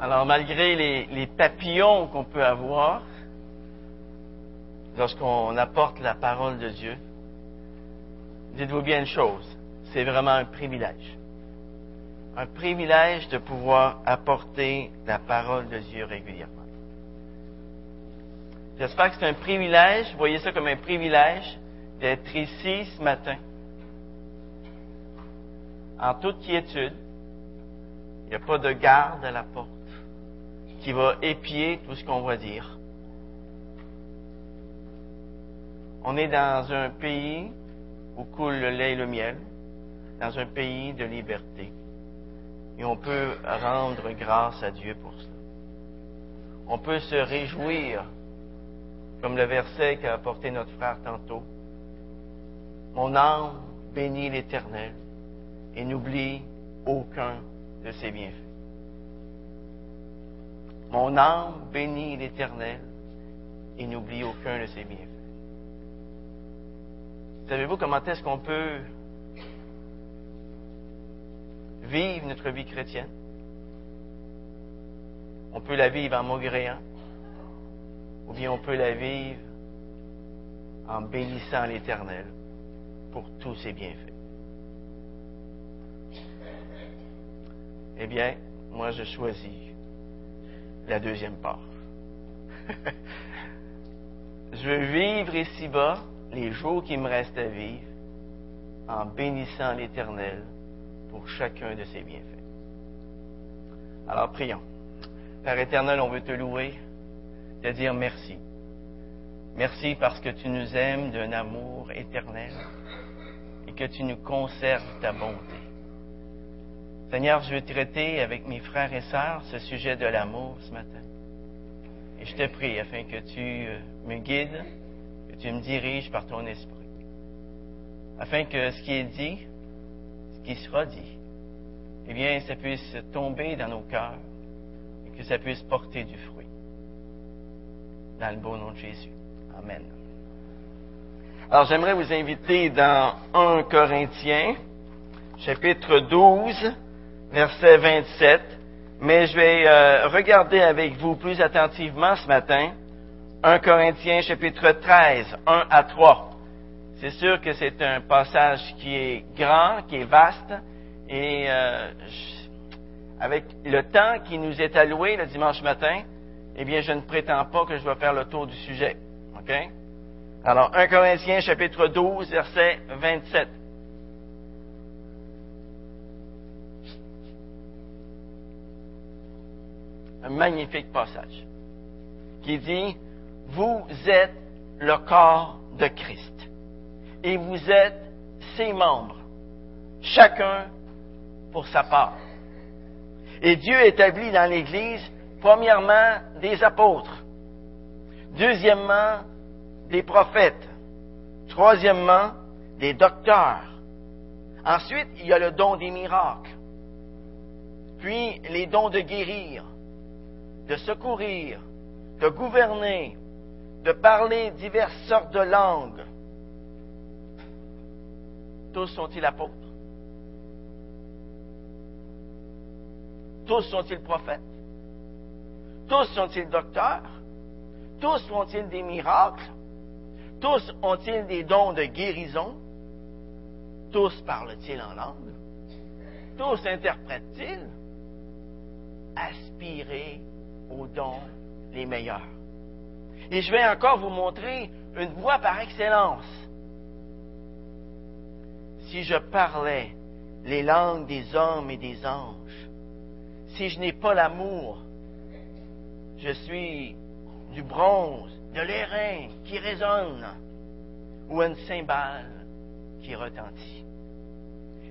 Alors, malgré les, papillons qu'on peut avoir lorsqu'on apporte la parole de Dieu, dites-vous bien une chose, c'est vraiment un privilège. Un privilège de pouvoir apporter la parole de Dieu régulièrement. J'espère que c'est un privilège, voyez ça comme un privilège d'être ici ce matin, en toute quiétude. Il n'y a pas de garde à la porte qui va épier tout ce qu'on va dire. On est dans un pays où coule le lait et le miel, dans un pays de liberté. Et on peut rendre grâce à Dieu pour cela. On peut se réjouir, comme le verset qu'a apporté notre frère tantôt. Mon âme bénit l'Éternel et n'oublie aucun de ses bienfaits. Mon âme bénit l'Éternel et n'oublie aucun de ses bienfaits. Savez-vous comment est-ce qu'on peut vivre notre vie chrétienne? On peut la vivre en maugréant, ou bien on peut la vivre en bénissant l'Éternel pour tous ses bienfaits. Eh bien, moi je choisis la deuxième part. Je veux vivre ici-bas les jours qui me restent à vivre en bénissant l'Éternel pour chacun de ses bienfaits. Alors prions. Père éternel, on veut te louer, te dire merci. Merci parce que tu nous aimes d'un amour éternel et que tu nous conserves ta bonté. Seigneur, je veux traiter avec mes frères et sœurs ce sujet de l'amour ce matin. Et je te prie afin que tu euh, me guides, que tu me diriges par ton esprit. Afin que ce qui est dit, ce qui sera dit, eh bien, ça puisse tomber dans nos cœurs et que ça puisse porter du fruit. Dans le beau nom de Jésus. Amen. Alors, j'aimerais vous inviter dans 1 Corinthiens, chapitre 12, verset 27, mais je vais euh, regarder avec vous plus attentivement ce matin 1 Corinthiens chapitre 13, 1 à 3. C'est sûr que c'est un passage qui est grand, qui est vaste, et euh, avec le temps qui nous est alloué le dimanche matin, eh bien, je ne prétends pas que je vais faire le tour du sujet. OK? Alors, 1 Corinthiens chapitre 12, verset 27. Magnifique passage qui dit, vous êtes le corps de Christ et vous êtes ses membres, chacun pour sa part. Et Dieu établit dans l'Église, premièrement, des apôtres, deuxièmement, des prophètes, troisièmement, des docteurs. Ensuite, il y a le don des miracles, puis les dons de guérir, de secourir, de gouverner, de parler diverses sortes de langues. Tous sont-ils apôtres? Tous sont-ils prophètes? Tous sont-ils docteurs? Tous font-ils des miracles? Tous ont-ils des dons de guérison? Tous parlent-ils en langue? Tous interprètent-ils? Aspirez aux dons les meilleurs. Et je vais encore vous montrer une voie par excellence. Si je parlais les langues des hommes et des anges, si je n'ai pas l'amour, je suis du bronze, de l'airain qui résonne, ou une cymbale qui retentit.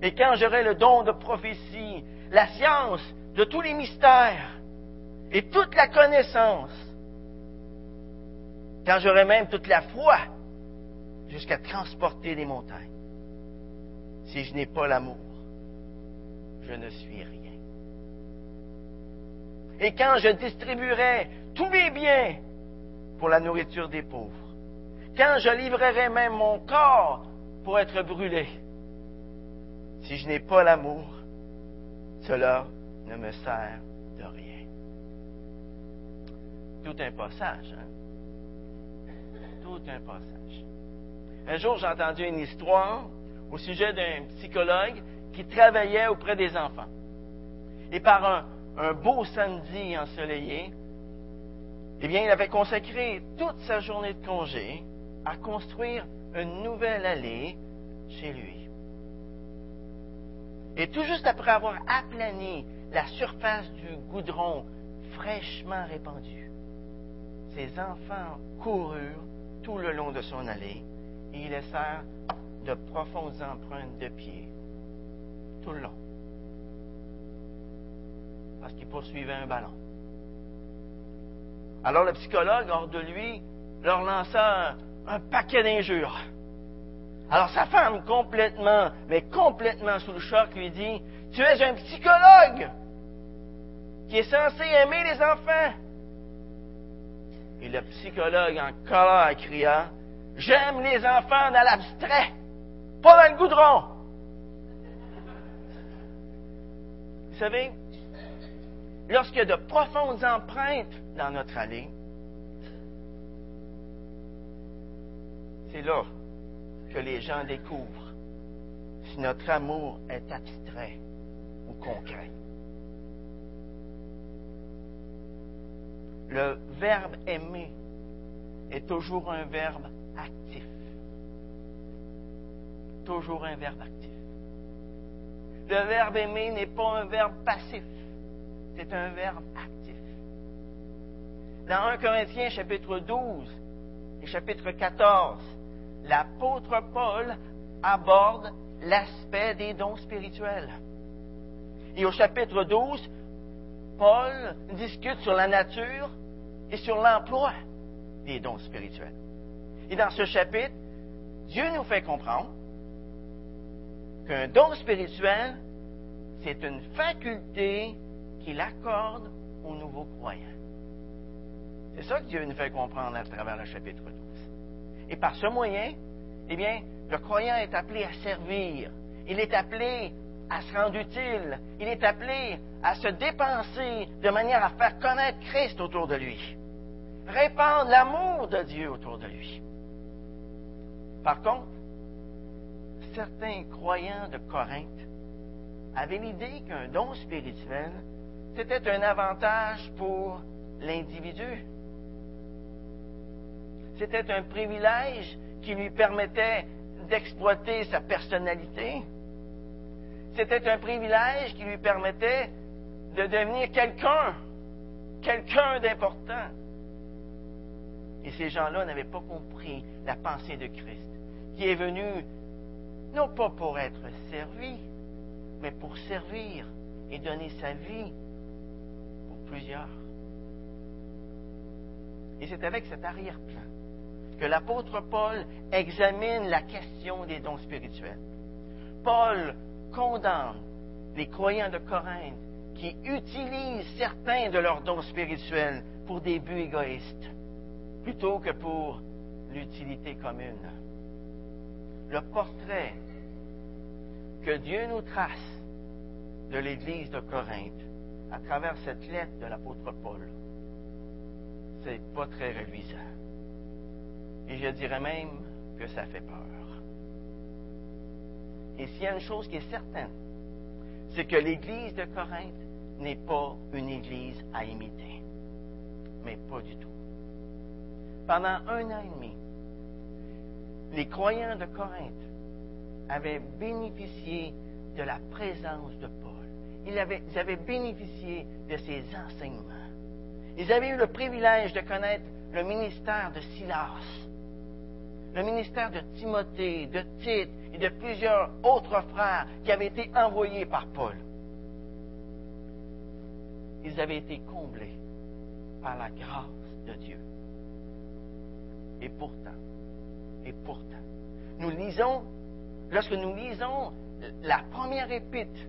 Et quand j'aurai le don de prophétie, la science de tous les mystères, et toute la connaissance, quand j'aurai même toute la foi jusqu'à transporter les montagnes, si je n'ai pas l'amour, je ne suis rien. Et quand je distribuerai tous mes biens pour la nourriture des pauvres, quand je livrerai même mon corps pour être brûlé, Si je n'ai pas l'amour, cela ne me sert de rien. Tout un passage, hein? Tout un passage. Un jour, j'ai entendu une histoire au sujet d'un psychologue qui travaillait auprès des enfants. Et par un, un beau samedi ensoleillé, eh bien, il avait consacré toute sa journée de congé à construire une nouvelle allée chez lui. Et tout juste après avoir aplani la surface du goudron fraîchement répandu, ses enfants coururent tout le long de son allée et y laissèrent de profondes empreintes de pieds tout le long. Parce qu'il poursuivait un ballon. Alors le psychologue, hors de lui, leur lança un, paquet d'injures. Alors sa femme, complètement, mais complètement sous le choc, lui dit, Tu es un psychologue qui est censé aimer les enfants. Et le psychologue, en colère, cria, J'aime les enfants dans l'abstrait, pas dans le goudron. Vous savez, lorsqu'il y a de profondes empreintes dans notre allée, c'est là que les gens découvrent si notre amour est abstrait ou concret. Le verbe aimer est toujours un verbe actif. Toujours un verbe actif. Le verbe aimer n'est pas un verbe passif, c'est un verbe actif. Dans 1 Corinthiens chapitre 12 et chapitre 14, l'apôtre Paul aborde l'aspect des dons spirituels. Et au chapitre 12, Paul discute sur la nature et sur l'emploi des dons spirituels. Et dans ce chapitre, Dieu nous fait comprendre qu'un don spirituel, c'est une faculté qu'il accorde aux nouveaux croyants. C'est ça que Dieu nous fait comprendre à travers le chapitre 12. Et par ce moyen, eh bien, le croyant est appelé à servir. Il est appelé à se rendre utile. Il est appelé à se dépenser de manière à faire connaître Christ autour de lui. Répandre l'amour de Dieu autour de lui. Par contre, certains croyants de Corinthe avaient l'idée qu'un don spirituel, c'était un avantage pour l'individu. C'était un privilège qui lui permettait d'exploiter sa personnalité. C'était un privilège qui lui permettait de devenir quelqu'un, quelqu'un d'important. Et ces gens-là n'avaient pas compris la pensée de Christ, qui est venu non pas pour être servi, mais pour servir et donner sa vie pour plusieurs. Et c'est avec cet arrière-plan que l'apôtre Paul examine la question des dons spirituels. Paul condamne les croyants de Corinthe qui utilisent certains de leurs dons spirituels pour des buts égoïstes, plutôt que pour l'utilité commune. Le portrait que Dieu nous trace de l'Église de Corinthe à travers cette lettre de l'apôtre Paul, c'est pas très reluisant. Et je dirais même que ça fait peur. Et s'il y a une chose qui est certaine, c'est que l'Église de Corinthe n'est pas une Église à imiter. Mais pas du tout. Pendant un an et demi, les croyants de Corinthe avaient bénéficié de la présence de Paul. Ils avaient, bénéficié de ses enseignements. Ils avaient eu le privilège de connaître le ministère de Silas le ministère de Timothée, de Tite et de plusieurs autres frères qui avaient été envoyés par Paul. Ils avaient été comblés par la grâce de Dieu. Et pourtant, et pourtant, nous lisons, lorsque nous lisons la première épître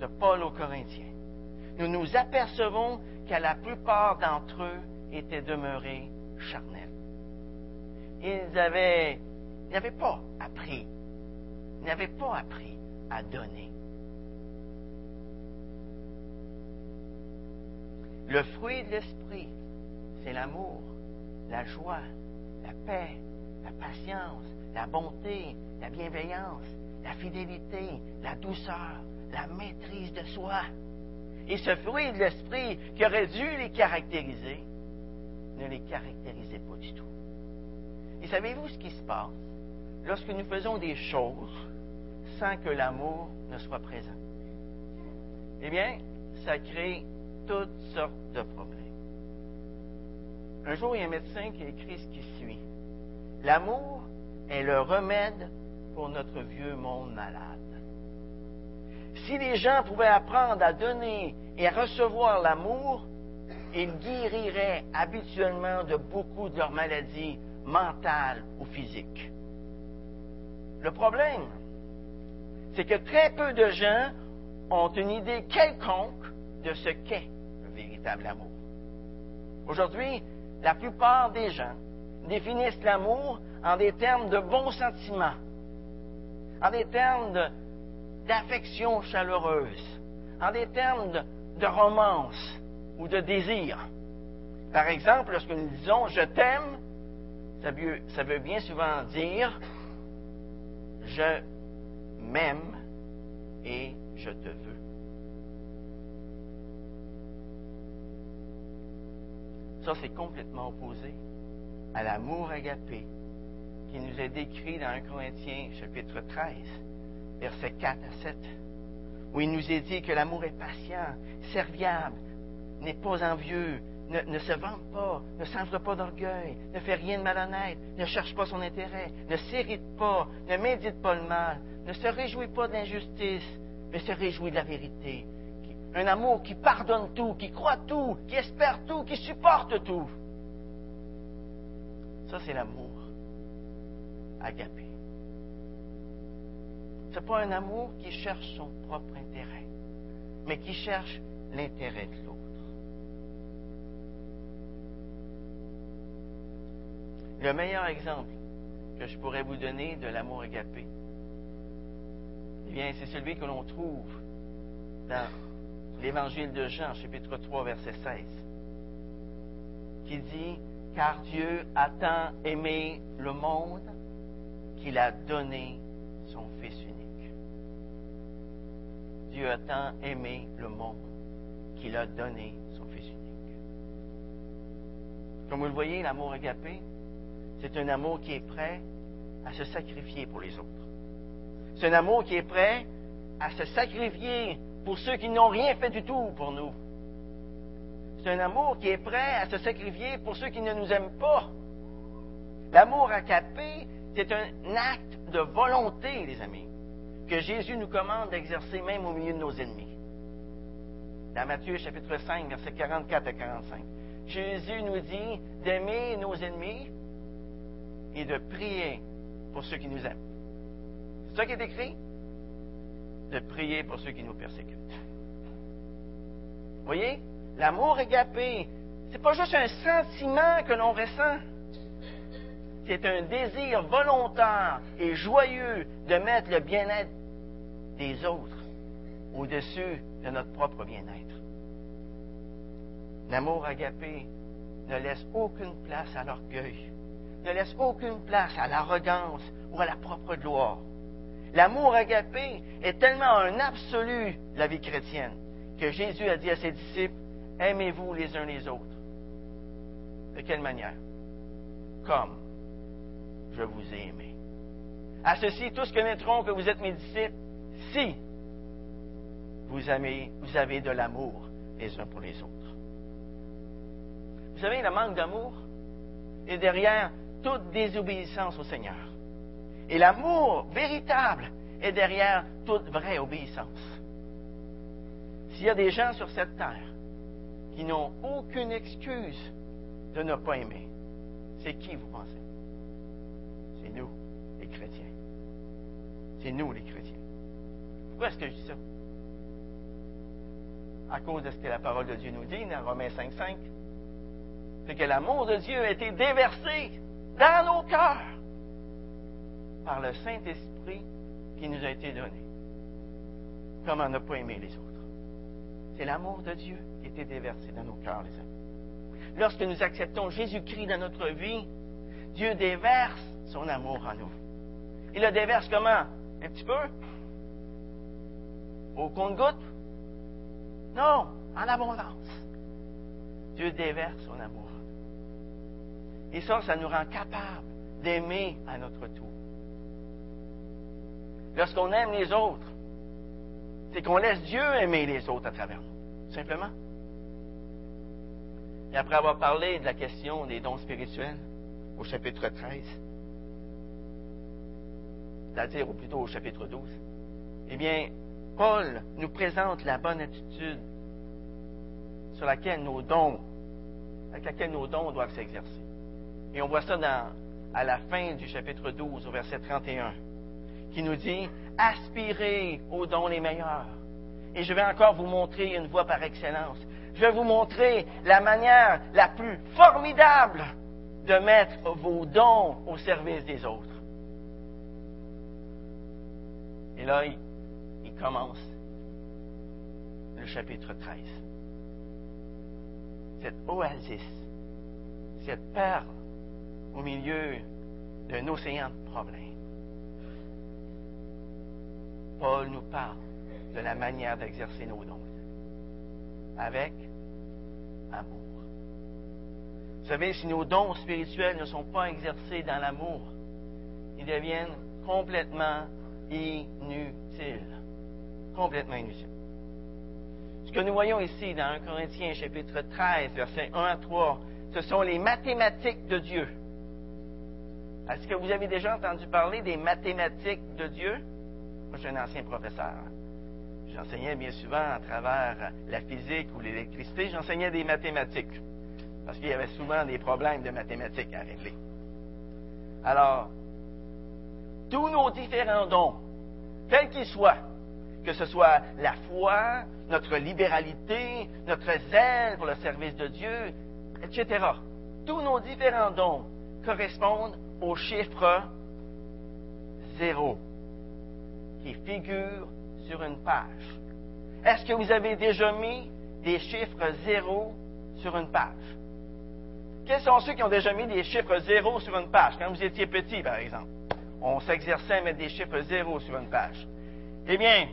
de Paul aux Corinthiens, nous nous apercevons qu'à la plupart d'entre eux étaient demeurés charnels ils avaient, n'avaient pas appris, n'avaient pas appris à donner. Le fruit de l'esprit, c'est l'amour, la joie, la paix, la patience, la bonté, la bienveillance, la fidélité, la douceur, la maîtrise de soi. Et ce fruit de l'esprit qui aurait dû les caractériser, ne les caractérisait pas du tout. Et savez-vous ce qui se passe? Lorsque nous faisons des choses sans que l'amour ne soit présent? Eh bien, ça crée toutes sortes de problèmes. Un jour, il y a un médecin qui écrit ce qui suit. L'amour est le remède pour notre vieux monde malade. Si les gens pouvaient apprendre à donner et à recevoir l'amour, ils guériraient habituellement de beaucoup de leurs maladies mentales ou physiques. Le problème, c'est que très peu de gens ont une idée quelconque de ce qu'est le véritable amour. Aujourd'hui, la plupart des gens définissent l'amour en des termes de bons sentiments, en des termes d'affection chaleureuse, en des termes de, romance ou de désir. Par exemple, lorsque nous disons je t'aime, ça veut bien souvent dire je m'aime et je te veux. Ça, c'est complètement opposé à l'amour agapé qui nous est décrit dans 1 Corinthiens chapitre 13, versets 4 à 7, où il nous est dit que l'amour est patient, serviable, n'est pas envieux, ne, se vante pas, ne s'enfre pas d'orgueil, ne fait rien de malhonnête, ne cherche pas son intérêt, ne s'irrite pas, ne médite pas le mal, ne se réjouit pas de l'injustice, mais se réjouit de la vérité, un amour qui pardonne tout, qui croit tout, qui espère tout, qui supporte tout. Ça, c'est l'amour agapé. Ce n'est pas un amour qui cherche son propre intérêt, mais qui cherche l'intérêt de l'autre. Le meilleur exemple que je pourrais vous donner de l'amour agapé, eh bien, c'est celui que l'on trouve dans l'évangile de Jean, chapitre 3, verset 16, qui dit, Car Dieu a tant aimé le monde qu'il a donné son Fils unique. Dieu a tant aimé le monde qu'il a donné son Fils unique. Comme vous le voyez, l'amour agapé, c'est un amour qui est prêt à se sacrifier pour les autres. C'est un amour qui est prêt à se sacrifier pour ceux qui n'ont rien fait du tout pour nous. C'est un amour qui est prêt à se sacrifier pour ceux qui ne nous aiment pas. L'amour acapé, c'est un acte de volonté, les amis, que Jésus nous commande d'exercer même au milieu de nos ennemis. Dans Matthieu chapitre 5, versets 44 à 45, Jésus nous dit d'aimer nos ennemis et de prier pour ceux qui nous aiment. C'est ça qui est écrit? de prier pour ceux qui nous persécutent. Voyez, l'amour égapé, c'est pas juste un sentiment que l'on ressent. C'est un désir volontaire et joyeux de mettre le bien-être des autres au-dessus de notre propre bien-être. L'amour agapé ne laisse aucune place à l'orgueil, ne laisse aucune place à l'arrogance ou à la propre gloire. L'amour agapé est tellement un absolu de la vie chrétienne que Jésus a dit à ses disciples, aimez-vous les uns les autres. De quelle manière? Comme je vous ai aimé. À ceci, tous connaîtront que vous êtes mes disciples si vous, avez de l'amour les uns pour les autres. Vous savez, le manque d'amour est derrière toute désobéissance au Seigneur. Et l'amour véritable est derrière toute vraie obéissance. S'il y a des gens sur cette terre qui n'ont aucune excuse de ne pas aimer, c'est qui vous pensez? C'est nous, les chrétiens. C'est nous, les chrétiens. Pourquoi est-ce que je dis ça? À cause de ce que la parole de Dieu nous dit dans Romains 5.5. C'est que l'amour de Dieu a été déversé dans nos cœurs par le Saint-Esprit qui nous a été donné. comment ne pas aimer les autres. C'est l'amour de Dieu qui était déversé dans nos cœurs, les amis. Lorsque nous acceptons Jésus-Christ dans notre vie, Dieu déverse son amour en nous. Il le déverse comment? Un petit peu? Au compte-goutte? Non, en abondance. Dieu déverse son amour. Et ça, ça nous rend capables d'aimer à notre tour. Lorsqu'on aime les autres, c'est qu'on laisse Dieu aimer les autres à travers nous, simplement. Et après avoir parlé de la question des dons spirituels au chapitre 13, c'est-à-dire ou plutôt au chapitre 12, eh bien, Paul nous présente la bonne attitude sur laquelle nos dons, avec laquelle nos dons doivent s'exercer. Et on voit ça à la fin du chapitre 12, au verset 31 qui nous dit aspirez aux dons les meilleurs. Et je vais encore vous montrer une voie par excellence. Je vais vous montrer la manière la plus formidable de mettre vos dons au service des autres. Et là, il commence le chapitre 13. Cette oasis, cette perle au milieu d'un océan de problèmes. Paul nous parle de la manière d'exercer nos dons avec amour. Vous savez, si nos dons spirituels ne sont pas exercés dans l'amour, ils deviennent complètement inutiles. Complètement inutiles. Ce que nous voyons ici dans 1 Corinthiens chapitre 13, versets 1 à 3, ce sont les mathématiques de Dieu. Est-ce que vous avez déjà entendu parler des mathématiques de Dieu? Moi, je suis un ancien professeur. J'enseignais bien souvent à travers la physique ou l'électricité, j'enseignais des mathématiques. Parce qu'il y avait souvent des problèmes de mathématiques à régler. Alors, tous nos différents dons, quels qu'ils soient, que ce soit la foi, notre libéralité, notre zèle pour le service de Dieu, etc. Tous nos différents dons correspondent au chiffre zéro qui figure sur une page. Est-ce que vous avez déjà mis des chiffres zéro sur une page? Quels sont ceux qui ont déjà mis des chiffres zéro sur une page, quand vous étiez petit, par exemple? On s'exerçait à mettre des chiffres zéro sur une page. Eh bien,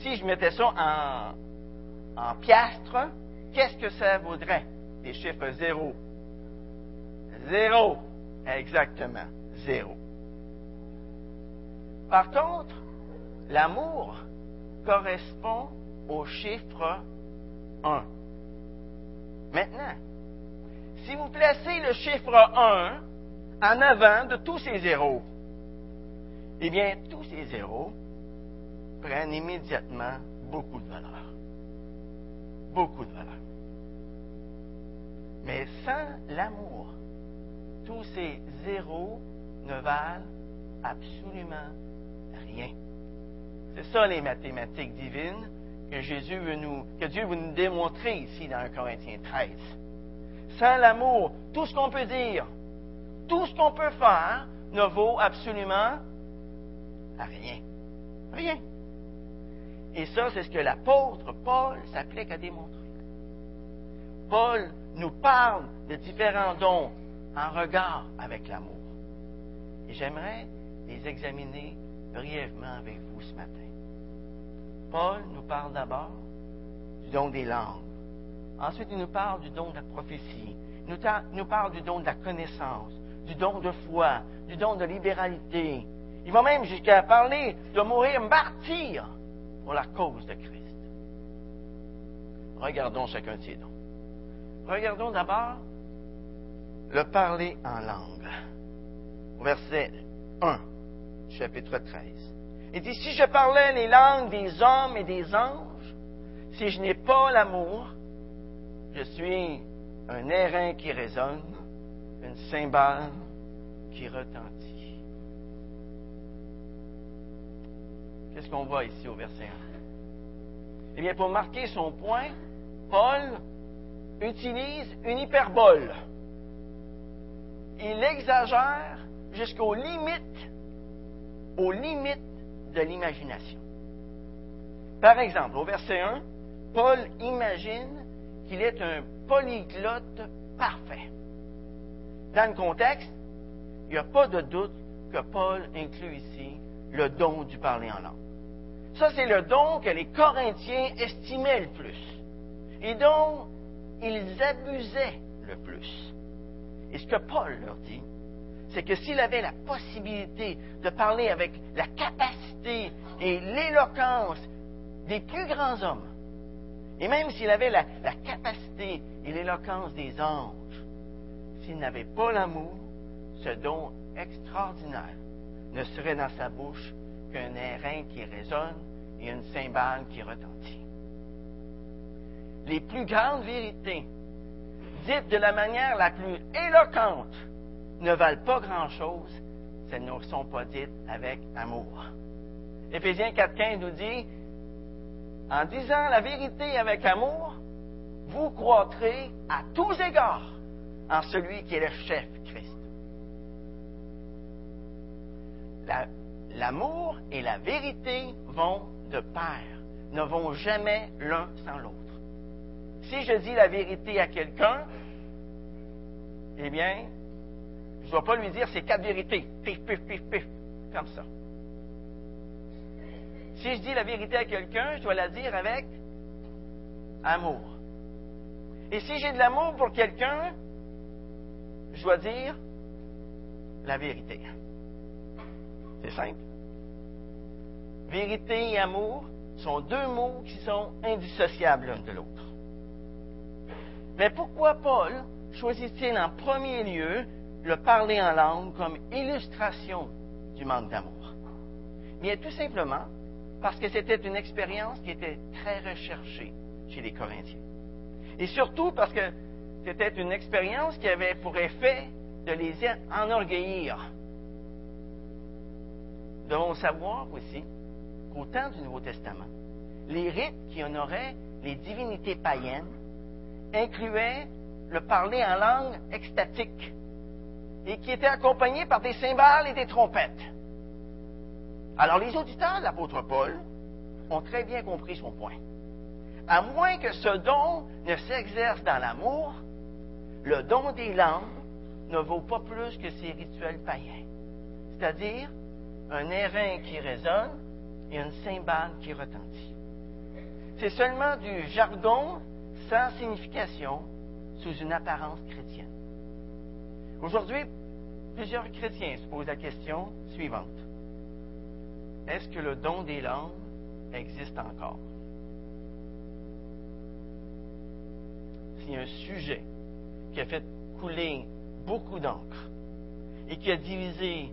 si je mettais ça en, en piastres, qu'est-ce que ça vaudrait, des chiffres zéro? Zéro. Exactement. Zéro. Par contre, L'amour correspond au chiffre 1. Maintenant, si vous placez le chiffre 1 en avant de tous ces zéros, eh bien, tous ces zéros prennent immédiatement beaucoup de valeur. Beaucoup de valeur. Mais sans l'amour, tous ces zéros ne valent absolument rien. C'est ça les mathématiques divines que Jésus veut que Dieu veut nous démontrer ici dans 1 Corinthiens 13. Sans l'amour, tout ce qu'on peut dire, tout ce qu'on peut faire ne vaut absolument rien. Rien. Et ça, c'est ce que l'apôtre Paul s'applique à démontrer. Paul nous parle de différents dons en regard avec l'amour. Et j'aimerais les examiner brièvement avec vous ce matin. Paul nous parle d'abord du don des langues. Ensuite, il nous parle du don de la prophétie. Il nous, parle du don de la connaissance, du don de foi, du don de libéralité. Il va même jusqu'à parler de mourir martyr pour la cause de Christ. Regardons chacun de ces dons. Regardons d'abord le parler en langue. Verset 1, chapitre 13. Il dit, si je parlais les langues des hommes et des anges, si je n'ai pas l'amour, je suis un airain qui résonne, une cymbale qui retentit. Qu'est-ce qu'on voit ici au verset 1? Eh bien, pour marquer son point, Paul utilise une hyperbole. Il exagère jusqu'aux limites, aux limites de l'imagination. Par exemple, au verset 1, Paul imagine qu'il est un polyglotte parfait. Dans le contexte, il n'y a pas de doute que Paul inclut ici le don du parler en langue. Ça, c'est le don que les Corinthiens estimaient le plus et dont ils abusaient le plus. Et ce que Paul leur dit, c'est que s'il avait la possibilité de parler avec la capacité et l'éloquence des plus grands hommes, et même s'il avait la, capacité et l'éloquence des anges, s'il n'avait pas l'amour, ce don extraordinaire ne serait dans sa bouche qu'un airain qui résonne et une cymbale qui retentit. Les plus grandes vérités, dites de la manière la plus éloquente, ne valent pas grand-chose si elles ne sont pas dites avec amour. Éphésiens 4.15 nous dit, en disant la vérité avec amour, vous croîtrez à tous égards en celui qui est le chef, Christ. L'amour et la vérité vont de pair, ne vont jamais l'un sans l'autre. Si je dis la vérité à quelqu'un, eh bien, je ne dois pas lui dire ces quatre vérités, pif, pif, pif, pif, comme ça. Si je dis la vérité à quelqu'un, je dois la dire avec amour. Et si j'ai de l'amour pour quelqu'un, je dois dire la vérité. C'est simple. Vérité et amour sont deux mots qui sont indissociables l'un de l'autre. Mais pourquoi Paul choisit-il en premier lieu le parler en langue comme illustration du manque d'amour? Bien, tout simplement parce que c'était une expérience qui était très recherchée chez les Corinthiens. Et surtout parce que c'était une expérience qui avait pour effet de les enorgueillir. Nous devons savoir aussi qu'au temps du Nouveau Testament, les rites qui honoraient les divinités païennes incluaient le parler en langue extatique et qui était accompagné par des cymbales et des trompettes. Alors les auditeurs de l'apôtre Paul ont très bien compris son point. À moins que ce don ne s'exerce dans l'amour, le don des langues ne vaut pas plus que ces rituels païens, c'est-à-dire un airain qui résonne et une cymbale qui retentit. C'est seulement du jargon sans signification sous une apparence chrétienne. Aujourd'hui, plusieurs chrétiens se posent la question suivante. Est-ce que le don des langues existe encore? C'est un sujet qui a fait couler beaucoup d'encre et qui a divisé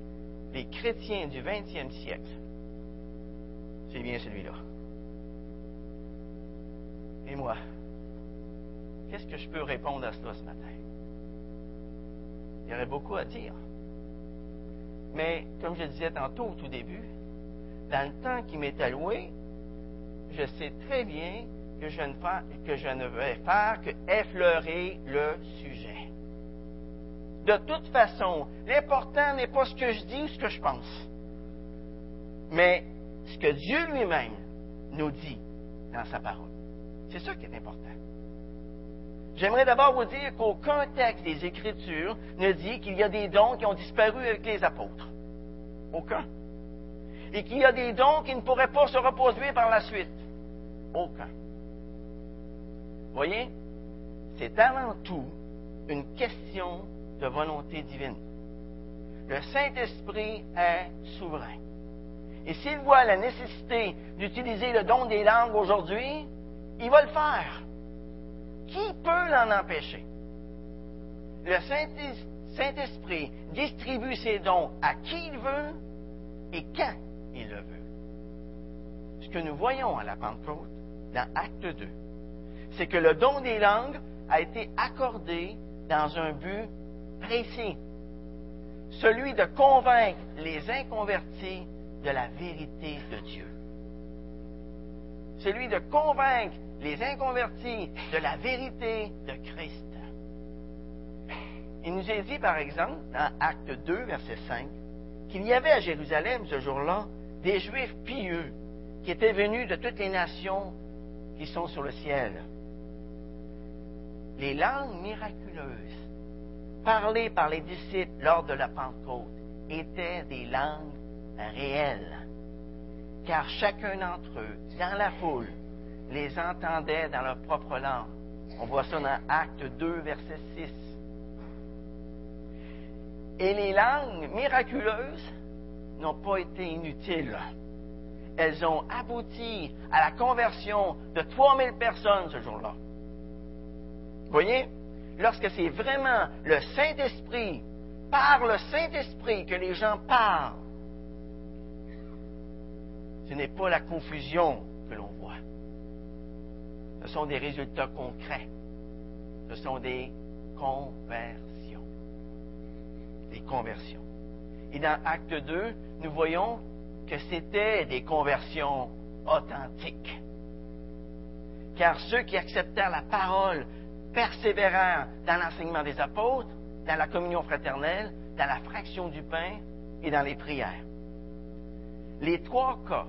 les chrétiens du 20e siècle, c'est bien celui-là. Et moi, qu'est-ce que je peux répondre à cela ce matin? Il y aurait beaucoup à dire. Mais, comme je disais tantôt au tout début, dans le temps qui m'est alloué, je sais très bien que je ne, vais faire que effleurer le sujet. De toute façon, l'important n'est pas ce que je dis ou ce que je pense, mais ce que Dieu lui-même nous dit dans sa parole. C'est ça qui est important. J'aimerais d'abord vous dire qu'aucun texte des Écritures ne dit qu'il y a des dons qui ont disparu avec les apôtres. Aucun. Et qu'il y a des dons qui ne pourraient pas se reproduire par la suite. Aucun. Voyez, c'est avant tout une question de volonté divine. Le Saint-Esprit est souverain. Et s'il voit la nécessité d'utiliser le don des langues aujourd'hui, il va le faire. Qui peut l'en empêcher? Le Saint-Esprit distribue ses dons à qui il veut et quand il le veut. Ce que nous voyons à la Pentecôte, dans Acte 2, c'est que le don des langues a été accordé dans un but précis, celui de convaincre les inconvertis de la vérité de Dieu. Celui de convaincre les inconvertis de la vérité de Christ. Il nous est dit, par exemple, dans Acte 2, verset 5, qu'il y avait à Jérusalem ce jour-là des Juifs pieux qui était venu de toutes les nations qui sont sur le ciel. Les langues miraculeuses parlées par les disciples lors de la Pentecôte étaient des langues réelles, car chacun d'entre eux, dans la foule, les entendait dans leur propre langue. On voit ça dans Acte 2, verset 6. Et les langues miraculeuses n'ont pas été inutiles. Elles ont abouti à la conversion de 3000 personnes ce jour-là. Voyez, lorsque c'est vraiment le Saint-Esprit, par le Saint-Esprit que les gens parlent, ce n'est pas la confusion que l'on voit. Ce sont des résultats concrets. Ce sont des conversions. Des conversions. Et dans Acte 2, nous voyons que c'était des conversions authentiques. Car ceux qui acceptèrent la parole persévérèrent dans l'enseignement des apôtres, dans la communion fraternelle, dans la fraction du pain et dans les prières. Les trois cas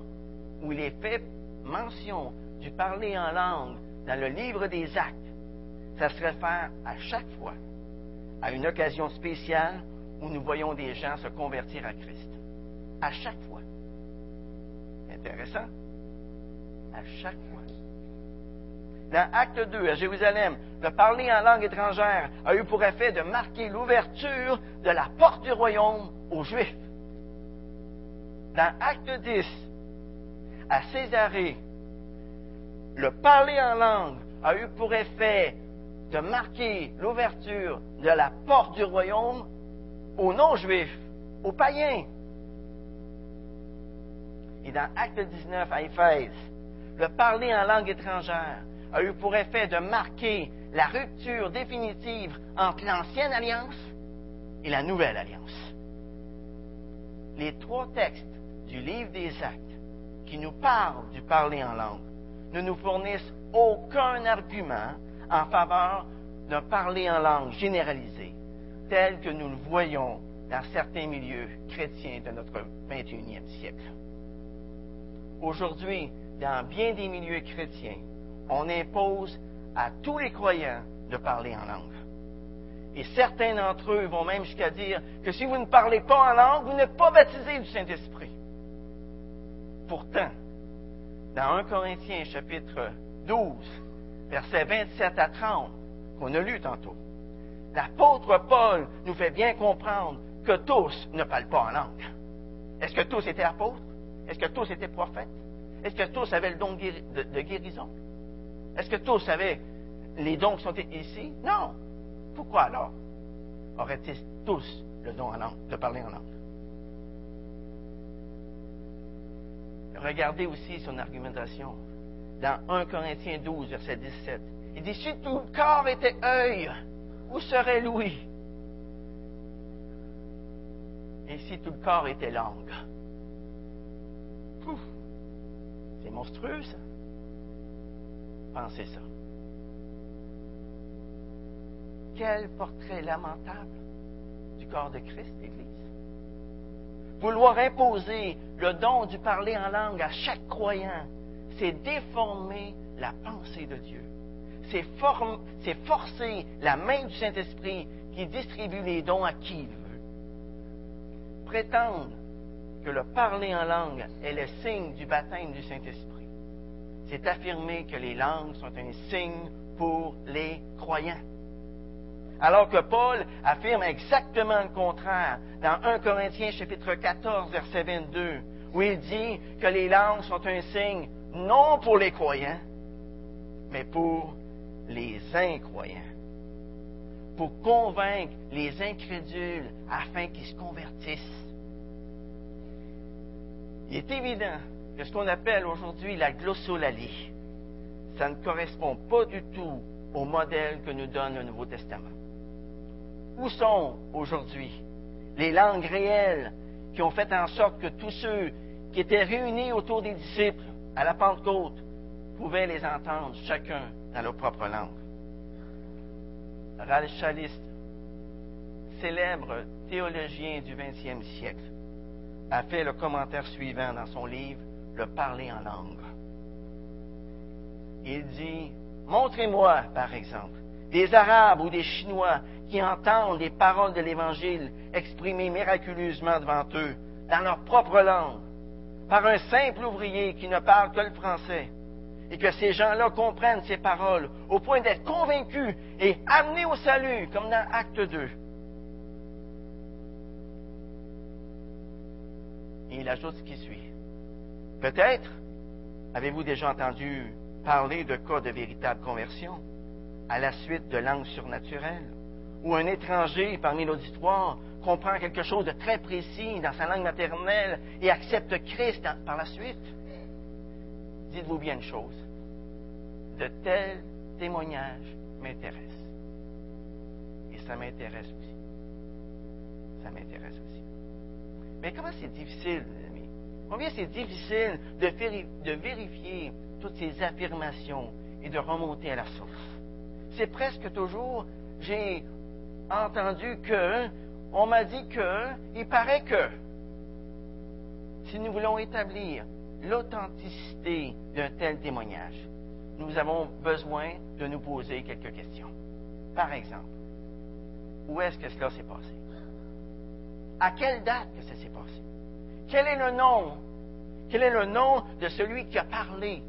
où il est fait mention du parler en langue dans le livre des actes, ça se réfère à chaque fois à une occasion spéciale où nous voyons des gens se convertir à Christ. À chaque fois. Intéressant. À chaque fois. Dans Acte 2, à Jérusalem, le parler en langue étrangère a eu pour effet de marquer l'ouverture de la porte du royaume aux Juifs. Dans Acte 10, à Césarée, le parler en langue a eu pour effet de marquer l'ouverture de la porte du royaume aux non-juifs, aux païens. Et dans Acte 19 à Éphèse, le parler en langue étrangère a eu pour effet de marquer la rupture définitive entre l'ancienne alliance et la nouvelle alliance. Les trois textes du livre des actes nous parlent du parler en langue ne nous fournissent aucun argument en faveur d'un parler en langue généralisé, tel que nous le voyons dans certains milieux chrétiens de notre 21e siècle. Aujourd'hui, dans bien des milieux chrétiens, on impose à tous les croyants de parler en langue. Et certains d'entre eux vont même jusqu'à dire que si vous ne parlez pas en langue, vous n'êtes pas baptisé du Saint-Esprit. Pourtant, dans 1 Corinthiens chapitre 12, versets 27 à 30, qu'on a lu tantôt, l'apôtre Paul nous fait bien comprendre que tous ne parlent pas en langue. Est-ce que tous étaient apôtres? Est-ce que tous étaient prophètes? Est-ce que tous avaient le don de guérison? Est-ce que tous avaient les dons qui sont ici? Non. Pourquoi alors auraient-ils tous le don de parler en langue? Regardez aussi son argumentation dans 1 Corinthiens 12, verset 17. Il dit, si tout le corps était œil, où serait l'ouïe? Et si tout le corps était langue? C'est monstrueux, ça. Pensez ça. Quel portrait lamentable du corps de Christ, l'Église. Vouloir imposer le don du parler en langue à chaque croyant, c'est déformer la pensée de Dieu. C'est, forcer la main du Saint-Esprit qui distribue les dons à qui il veut. Prétendre que le parler en langue est le signe du baptême du Saint-Esprit c'est affirmer que les langues sont un signe pour les croyants. Alors que Paul affirme exactement le contraire dans 1 Corinthiens chapitre 14 verset 22, où il dit que les langues sont un signe non pour les croyants, mais pour les incroyants, pour convaincre les incrédules afin qu'ils se convertissent. Il est évident que ce qu'on appelle aujourd'hui la glossolalie, ça ne correspond pas du tout au modèle que nous donne le Nouveau Testament. Où sont aujourd'hui les langues réelles qui ont fait en sorte que tous ceux qui étaient réunis autour des disciples à la Pentecôte pouvaient les entendre chacun dans leur propre langue? Ralph Chaliste, célèbre théologien du XXe siècle, a fait le commentaire suivant dans son livre le parler en langue. Il dit, montrez-moi, par exemple, des Arabes ou des Chinois qui entendent les paroles de l'Évangile exprimées miraculeusement devant eux, dans leur propre langue, par un simple ouvrier qui ne parle que le français, et que ces gens-là comprennent ces paroles au point d'être convaincus et amenés au salut, comme dans Acte 2. Et il ajoute ce qui suit. Peut-être avez-vous déjà entendu parler de cas de véritable conversion? À la suite de langues surnaturelles, où un étranger parmi l'auditoire comprend quelque chose de très précis dans sa langue maternelle et accepte Christ par la suite. Dites-vous bien une chose, de tels témoignages m'intéressent. Et ça m'intéresse aussi. Ça m'intéresse aussi. Mais comment c'est difficile, mes amis? Combien c'est difficile de, vérifier toutes ces affirmations et de remonter à la source? C'est presque toujours, j'ai entendu que, on m'a dit que, il paraît que. Si nous voulons établir l'authenticité d'un tel témoignage, nous avons besoin de nous poser quelques questions. Par exemple, où est-ce que cela s'est passé? À quelle date que ça s'est passé? Quel est le nom? Quel est le nom de celui qui a parlé?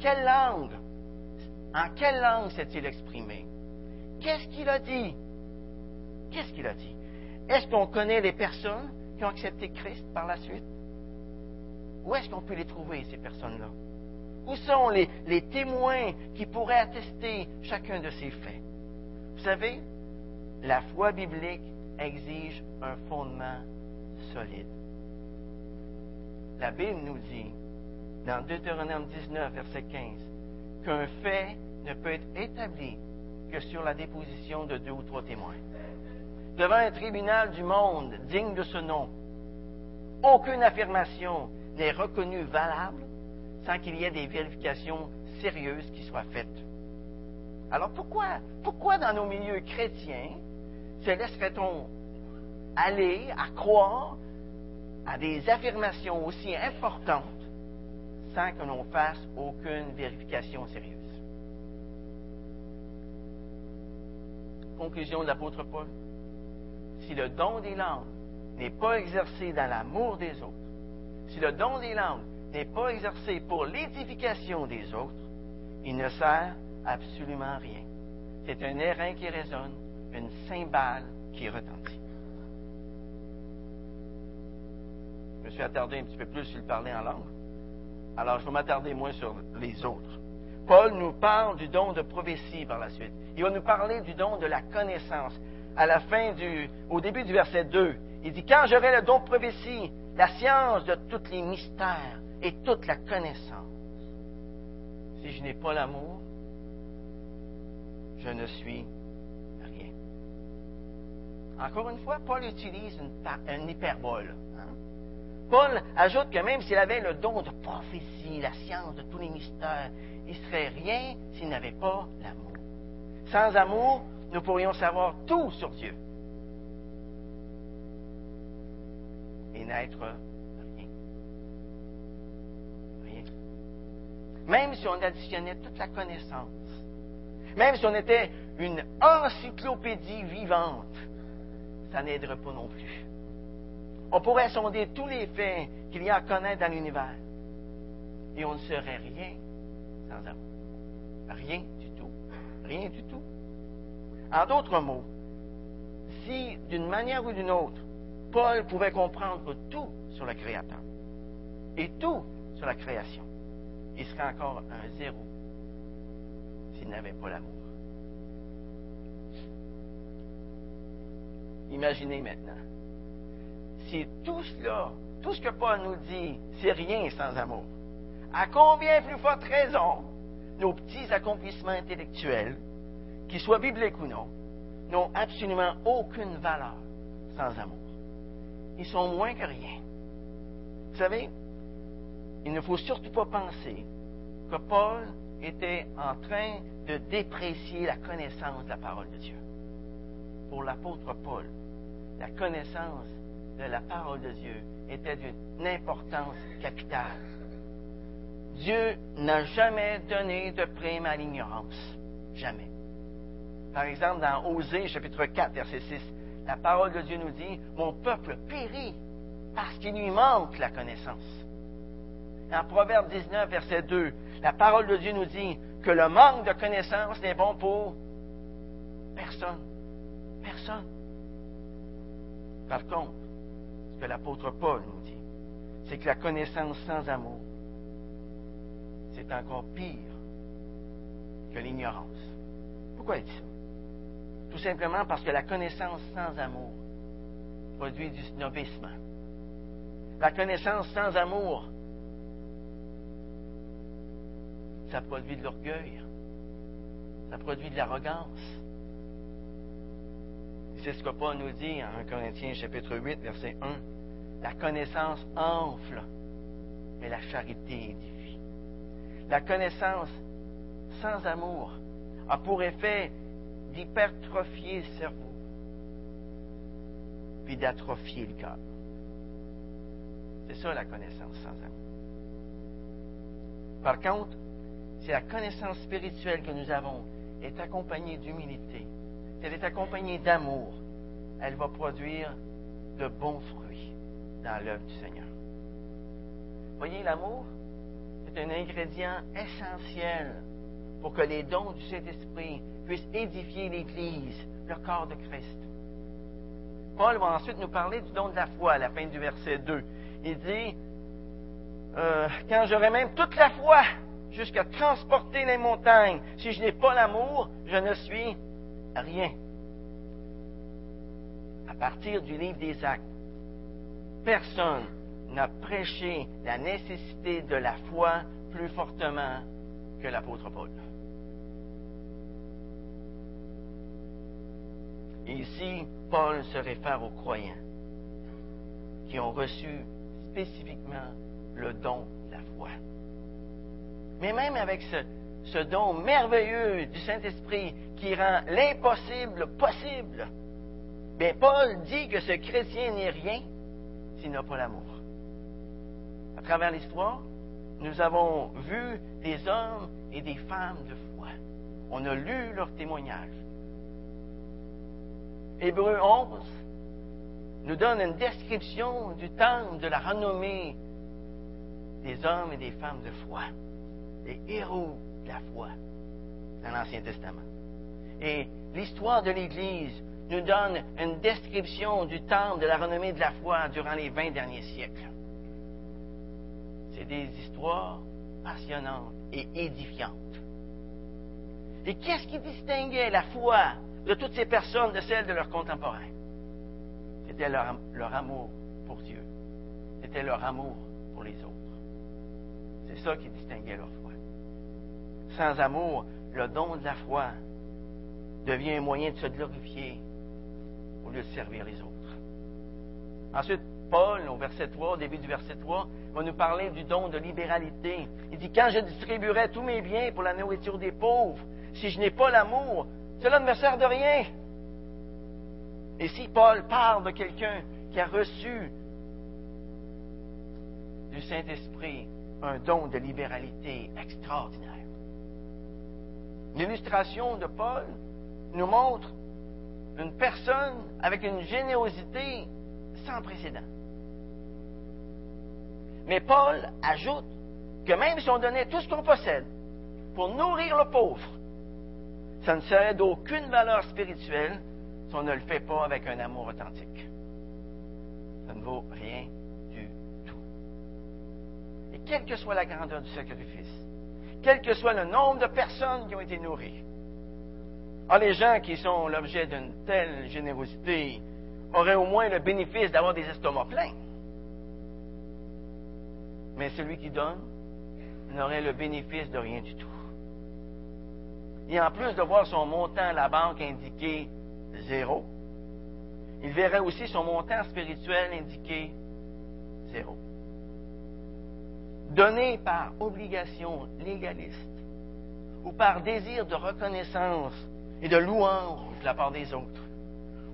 Quelle langue? En quelle langue s'est-il exprimé? Qu'est-ce qu'il a dit? Qu'est-ce qu'il a dit? Est-ce qu'on connaît les personnes qui ont accepté Christ par la suite? Où est-ce qu'on peut les trouver, ces personnes-là? Où sont les, témoins qui pourraient attester chacun de ces faits? Vous savez, la foi biblique exige un fondement solide. La Bible nous dit, dans Deutéronome 19, verset 15, qu'un fait ne peut être établi que sur la déposition de deux ou trois témoins. Devant un tribunal du monde digne de ce nom, aucune affirmation n'est reconnue valable sans qu'il y ait des vérifications sérieuses qui soient faites. Alors pourquoi, pourquoi dans nos milieux chrétiens se laisserait-on aller à croire à des affirmations aussi importantes sans que l'on fasse aucune vérification sérieuse? Conclusion de l'apôtre Paul. Si le don des langues n'est pas exercé dans l'amour des autres, si le don des langues n'est pas exercé pour l'édification des autres, il ne sert absolument rien. C'est un airain qui résonne, une cymbale qui retentit. Je me suis attardé un petit peu plus sur le parler en langue. Alors, je vais m'attarder moins sur les autres. Paul nous parle du don de prophétie par la suite. Il va nous parler du don de la connaissance. À la fin du, au début du verset 2, il dit, quand j'aurai le don de prophétie, la science de tous les mystères et toute la connaissance. Si je n'ai pas l'amour, je ne suis rien. Encore une fois, Paul utilise une, hyperbole. Hein. Paul ajoute que même s'il avait le don de prophétie, la science de tous les mystères, il serait rien s'il n'avait pas l'amour. Sans amour, nous pourrions savoir tout sur Dieu et n'être Même si on additionnait toute la connaissance, même si on était une encyclopédie vivante, ça n'aiderait pas non plus. On pourrait sonder tous les faits qu'il y a à connaître dans l'univers. Et on ne serait rien sans amour. Rien du tout. Rien du tout. En d'autres mots, si d'une manière ou d'une autre, Paul pouvait comprendre tout sur le Créateur et tout sur la création, il serait encore un zéro s'il n'avait pas l'amour. Imaginez maintenant, si tout cela, tout ce que Paul nous dit, c'est rien sans amour, à combien plus forte raison nos petits accomplissements intellectuels, qu'ils soient bibliques ou non, n'ont absolument aucune valeur sans amour. Ils sont moins que rien. Vous savez, il ne faut surtout pas penser que Paul était en train de déprécier la connaissance de la parole de Dieu. Pour l'apôtre Paul, la connaissance de la parole de Dieu était d'une importance capitale. Dieu n'a jamais donné de prime à l'ignorance. Jamais. Par exemple, dans Osée, chapitre 4, verset 6, la parole de Dieu nous dit, Mon peuple périt parce qu'il lui manque la connaissance. En Proverbe 19, verset 2, la parole de Dieu nous dit que le manque de connaissance n'est bon pour personne. Personne. Par contre, que l'apôtre Paul nous dit, c'est que la connaissance sans amour, c'est encore pire que l'ignorance. Pourquoi il dit ça? Tout simplement parce que la connaissance sans amour produit du snobisme. La connaissance sans amour, ça produit de l'orgueil. Ça produit de l'arrogance. C'est ce que Paul nous dit en 1 Corinthiens chapitre 8, verset 1. La connaissance enfle, mais la charité édifie. La connaissance sans amour a pour effet d'hypertrophier le cerveau, puis d'atrophier le cœur. C'est ça la connaissance sans amour. Par contre, si la connaissance spirituelle que nous avons est accompagnée d'humilité, si elle est accompagnée d'amour, elle va produire de bons fruits dans l'œuvre du Seigneur. Voyez, l'amour, c'est un ingrédient essentiel pour que les dons du Saint-Esprit puissent édifier l'Église, le corps de Christ. Paul va ensuite nous parler du don de la foi à la fin du verset 2. Il dit, euh, quand j'aurai même toute la foi jusqu'à transporter les montagnes, si je n'ai pas l'amour, je ne suis rien. À partir du livre des actes, personne n'a prêché la nécessité de la foi plus fortement que l'apôtre Paul. Ici, Paul se réfère aux croyants qui ont reçu spécifiquement le don de la foi. Mais même avec ce, don merveilleux du Saint-Esprit qui rend l'impossible possible, bien Paul dit que ce chrétien n'est rien s'il n'a pas l'amour. À travers l'histoire, nous avons vu des hommes et des femmes de foi. On a lu leurs témoignages. Hébreu 11 nous donne une description du temps de la renommée des hommes et des femmes de foi, des héros la foi dans l'Ancien Testament. Et l'histoire de l'Église nous donne une description du temps de la renommée de la foi durant les 20 derniers siècles. C'est des histoires passionnantes et édifiantes. Et qu'est-ce qui distinguait la foi de toutes ces personnes de celles de leurs contemporains? C'était leur, amour pour Dieu. C'était leur amour pour les autres. C'est ça qui distinguait leur foi. Sans amour, le don de la foi devient un moyen de se glorifier au lieu de servir les autres. Ensuite, Paul, au verset 3, au début du verset 3, va nous parler du don de libéralité. Il dit, quand je distribuerai tous mes biens pour la nourriture des pauvres, si je n'ai pas l'amour, cela ne me sert de rien. Et si Paul parle de quelqu'un qui a reçu du Saint-Esprit un don de libéralité extraordinaire, l'illustration de Paul nous montre une personne avec une générosité sans précédent. Mais Paul ajoute que même si on donnait tout ce qu'on possède pour nourrir le pauvre, ça ne serait d'aucune valeur spirituelle si on ne le fait pas avec un amour authentique. Ça ne vaut rien du tout. Et quelle que soit la grandeur du sacrifice, quel que soit le nombre de personnes qui ont été nourries, ah, les gens qui sont l'objet d'une telle générosité auraient au moins le bénéfice d'avoir des estomacs pleins. Mais celui qui donne n'aurait le bénéfice de rien du tout. Et en plus de voir son montant à la banque indiqué zéro, il verrait aussi son montant spirituel indiqué zéro. Donné par obligation légaliste ou par désir de reconnaissance et de louange de la part des autres,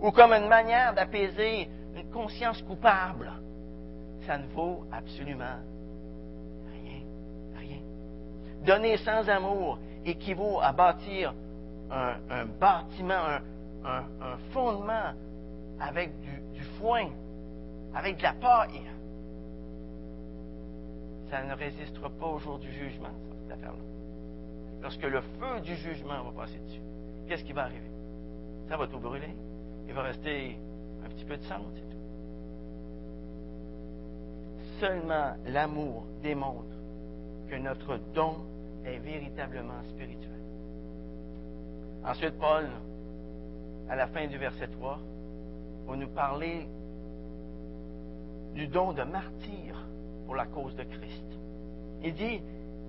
ou comme une manière d'apaiser une conscience coupable, ça ne vaut absolument rien. Rien. Donner sans amour équivaut à bâtir un, bâtiment, un, fondement avec du, foin, avec de la paille. Ça ne résistera pas au jour du jugement, cette affaire-là. Lorsque le feu du jugement va passer dessus, qu'est-ce qui va arriver? Ça va tout brûler. Il va rester un petit peu de sang, c'est tout. Seulement l'amour démontre que notre don est véritablement spirituel. Ensuite, Paul, à la fin du verset 3, va nous parler du don de martyr pour la cause de Christ. Il dit,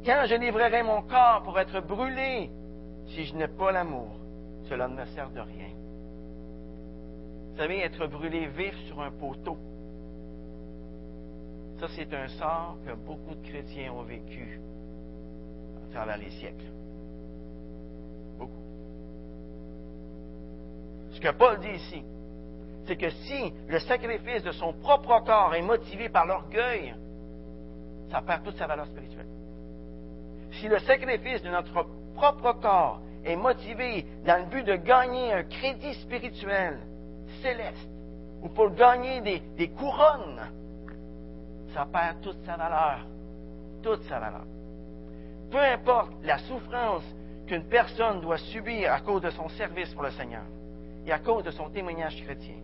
quand je livrerai mon corps pour être brûlé, si je n'ai pas l'amour, cela ne me sert de rien. Vous savez, être brûlé vif sur un poteau, ça c'est un sort que beaucoup de chrétiens ont vécu à travers les siècles. Ce que Paul dit ici, c'est que si le sacrifice de son propre corps est motivé par l'orgueil, ça perd toute sa valeur spirituelle. Si le sacrifice de notre propre corps est motivé dans le but de gagner un crédit spirituel céleste ou pour gagner des, couronnes, ça perd toute sa valeur. Toute sa valeur. Peu importe la souffrance qu'une personne doit subir à cause de son service pour le Seigneur et à cause de son témoignage chrétien.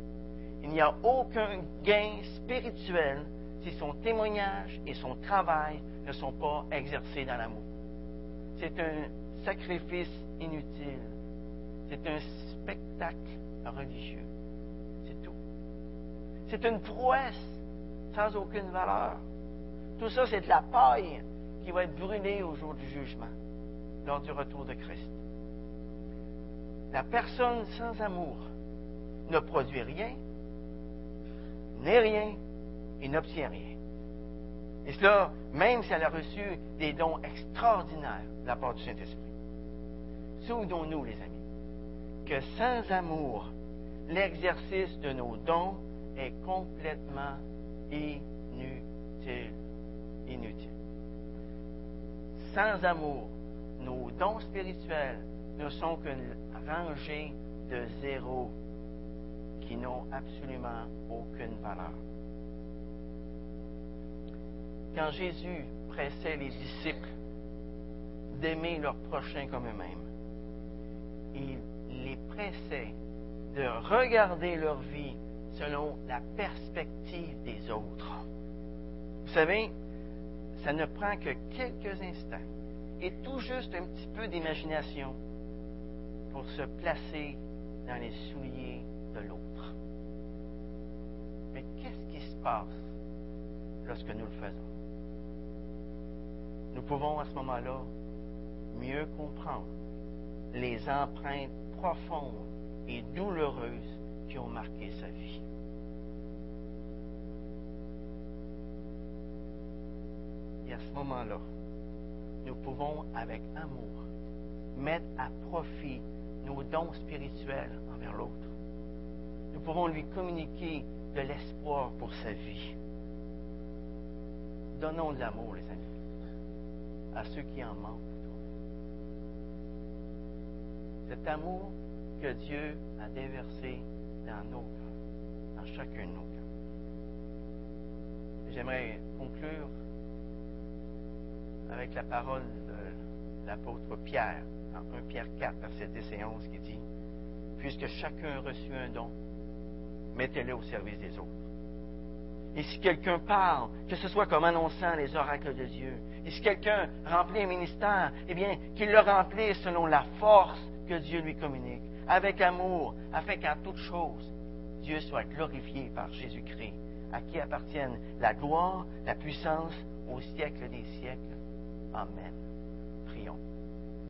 Il n'y a aucun gain spirituel si son témoignage et son travail ne sont pas exercés dans l'amour. C'est un sacrifice inutile. C'est un spectacle religieux. C'est tout. C'est une prouesse sans aucune valeur. Tout ça, c'est de la paille qui va être brûlée au jour du jugement, lors du retour de Christ. La personne sans amour ne produit rien, n'est rien et n'obtient rien. Et cela, même si elle a reçu des dons extraordinaires de la part du Saint-Esprit. Souvenons-nous, les amis, que sans amour, l'exercice de nos dons est complètement inutile. Inutile. Sans amour, nos dons spirituels ne sont qu'une rangée de zéro qui n'ont absolument aucune valeur. Quand Jésus pressait les disciples d'aimer leurs prochains comme eux-mêmes, il les pressait de regarder leur vie selon la perspective des autres. Vous savez, ça ne prend que quelques instants et tout juste un petit peu d'imagination pour se placer dans les souliers de l'autre. Mais qu'est-ce qui se passe lorsque nous le faisons? Nous pouvons à ce moment-là mieux comprendre les empreintes profondes et douloureuses qui ont marqué sa vie. Et à ce moment-là, nous pouvons, avec amour, mettre à profit nos dons spirituels envers l'autre. Nous pouvons lui communiquer de l'espoir pour sa vie. Donnons de l'amour, les amis, à ceux qui en manquent. Cet amour que Dieu a déversé dans nos cœurs, dans chacun de nos cœurs. J'aimerais conclure avec la parole de l'apôtre Pierre dans 1 Pierre 4, verset 10 et 11, qui dit Puisque chacun a reçu un don, mettez-le au service des autres. Et si quelqu'un parle, que ce soit comme annonçant les oracles de Dieu, et si quelqu'un remplit un ministère, eh bien, qu'il le remplisse selon la force que Dieu lui communique, avec amour, afin qu'en toute chose, Dieu soit glorifié par Jésus-Christ, à qui appartiennent la gloire, la puissance au siècle des siècles. Amen.